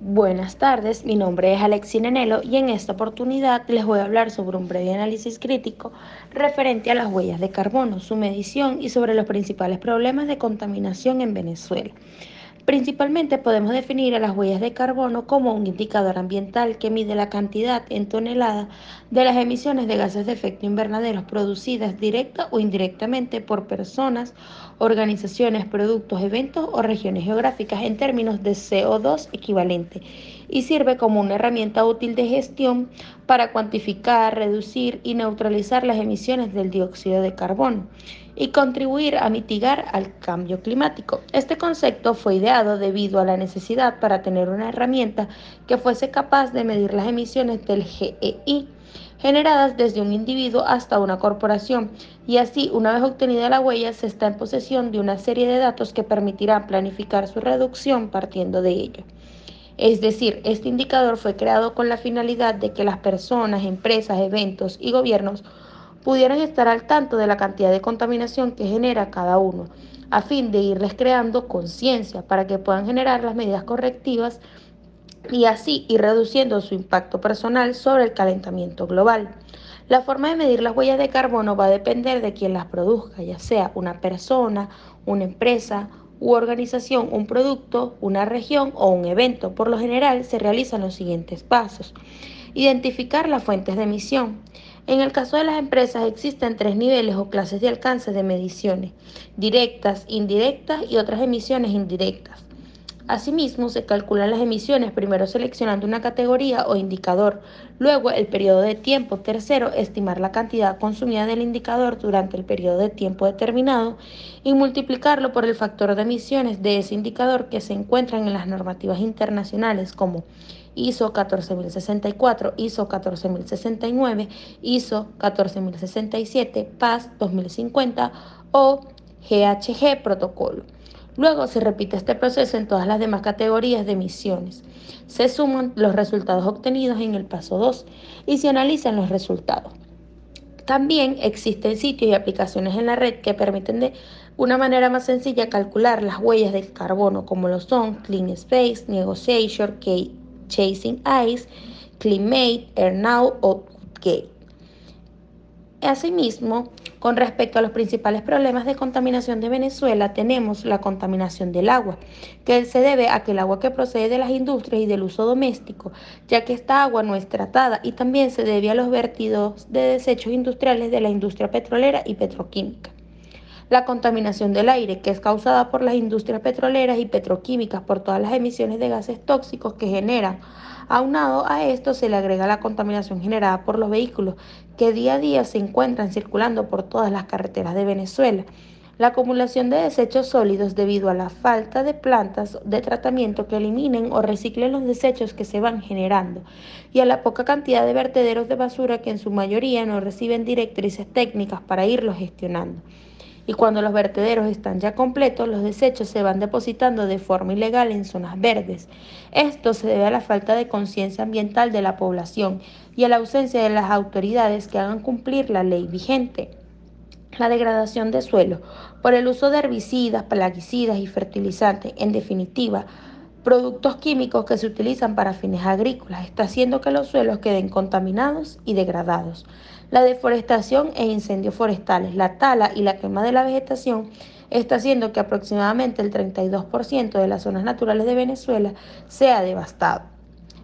Buenas tardes, mi nombre es Alexi Nenelo y en esta oportunidad les voy a hablar sobre un breve análisis crítico referente a las huellas de carbono, su medición y sobre los principales problemas de contaminación en Venezuela. Principalmente podemos definir a las huellas de carbono como un indicador ambiental que mide la cantidad en tonelada de las emisiones de gases de efecto invernadero producidas directa o indirectamente por personas, organizaciones, productos, eventos o regiones geográficas en términos de CO2 equivalente y sirve como una herramienta útil de gestión para cuantificar, reducir y neutralizar las emisiones del dióxido de carbono y contribuir a mitigar al cambio climático. Este concepto fue ideado debido a la necesidad para tener una herramienta que fuese capaz de medir las emisiones del GEI generadas desde un individuo hasta una corporación y así una vez obtenida la huella se está en posesión de una serie de datos que permitirán planificar su reducción partiendo de ello. Es decir, este indicador fue creado con la finalidad de que las personas, empresas, eventos y gobiernos pudieran estar al tanto de la cantidad de contaminación que genera cada uno, a fin de irles creando conciencia para que puedan generar las medidas correctivas y así ir reduciendo su impacto personal sobre el calentamiento global. La forma de medir las huellas de carbono va a depender de quien las produzca, ya sea una persona, una empresa u organización, un producto, una región o un evento. Por lo general se realizan los siguientes pasos. Identificar las fuentes de emisión. En el caso de las empresas existen tres niveles o clases de alcance de mediciones, directas, indirectas y otras emisiones indirectas. Asimismo, se calculan las emisiones primero seleccionando una categoría o indicador, luego el periodo de tiempo, tercero, estimar la cantidad consumida del indicador durante el periodo de tiempo determinado y multiplicarlo por el factor de emisiones de ese indicador que se encuentran en las normativas internacionales como ISO 14064, ISO 14069, ISO 14067, PAS 2050 o GHG protocolo. Luego se repite este proceso en todas las demás categorías de emisiones. Se suman los resultados obtenidos en el paso 2 y se analizan los resultados. También existen sitios y aplicaciones en la red que permiten de una manera más sencilla calcular las huellas del carbono, como lo son Clean Space, Negotiation, Chasing Ice, Climate, Airnow o Gate. Asimismo, con respecto a los principales problemas de contaminación de Venezuela, tenemos la contaminación del agua, que se debe a que el agua que procede de las industrias y del uso doméstico, ya que esta agua no es tratada, y también se debe a los vertidos de desechos industriales de la industria petrolera y petroquímica. La contaminación del aire, que es causada por las industrias petroleras y petroquímicas por todas las emisiones de gases tóxicos que generan. Aunado a esto se le agrega la contaminación generada por los vehículos que día a día se encuentran circulando por todas las carreteras de Venezuela. La acumulación de desechos sólidos debido a la falta de plantas de tratamiento que eliminen o reciclen los desechos que se van generando y a la poca cantidad de vertederos de basura que en su mayoría no reciben directrices técnicas para irlos gestionando y cuando los vertederos están ya completos, los desechos se van depositando de forma ilegal en zonas verdes. Esto se debe a la falta de conciencia ambiental de la población y a la ausencia de las autoridades que hagan cumplir la ley vigente. La degradación de suelo por el uso de herbicidas, plaguicidas y fertilizantes, en definitiva, productos químicos que se utilizan para fines agrícolas, está haciendo que los suelos queden contaminados y degradados. La deforestación e incendios forestales, la tala y la quema de la vegetación está haciendo que aproximadamente el 32% de las zonas naturales de Venezuela sea devastado.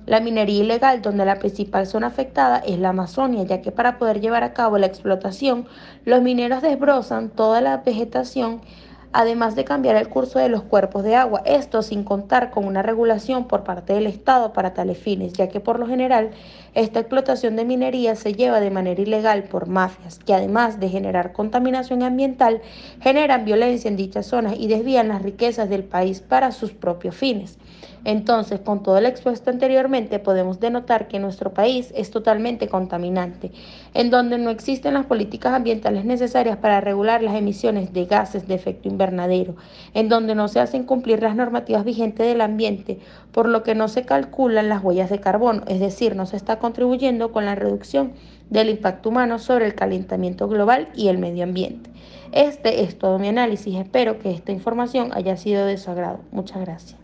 La minería ilegal, donde la principal zona afectada es la Amazonia, ya que para poder llevar a cabo la explotación, los mineros desbrozan toda la vegetación además de cambiar el curso de los cuerpos de agua, esto sin contar con una regulación por parte del Estado para tales fines, ya que por lo general esta explotación de minería se lleva de manera ilegal por mafias, que además de generar contaminación ambiental, generan violencia en dichas zonas y desvían las riquezas del país para sus propios fines. Entonces, con todo lo expuesto anteriormente, podemos denotar que nuestro país es totalmente contaminante, en donde no existen las políticas ambientales necesarias para regular las emisiones de gases de efecto en donde no se hacen cumplir las normativas vigentes del ambiente, por lo que no se calculan las huellas de carbono, es decir, no se está contribuyendo con la reducción del impacto humano sobre el calentamiento global y el medio ambiente. Este es todo mi análisis. Espero que esta información haya sido de su agrado. Muchas gracias.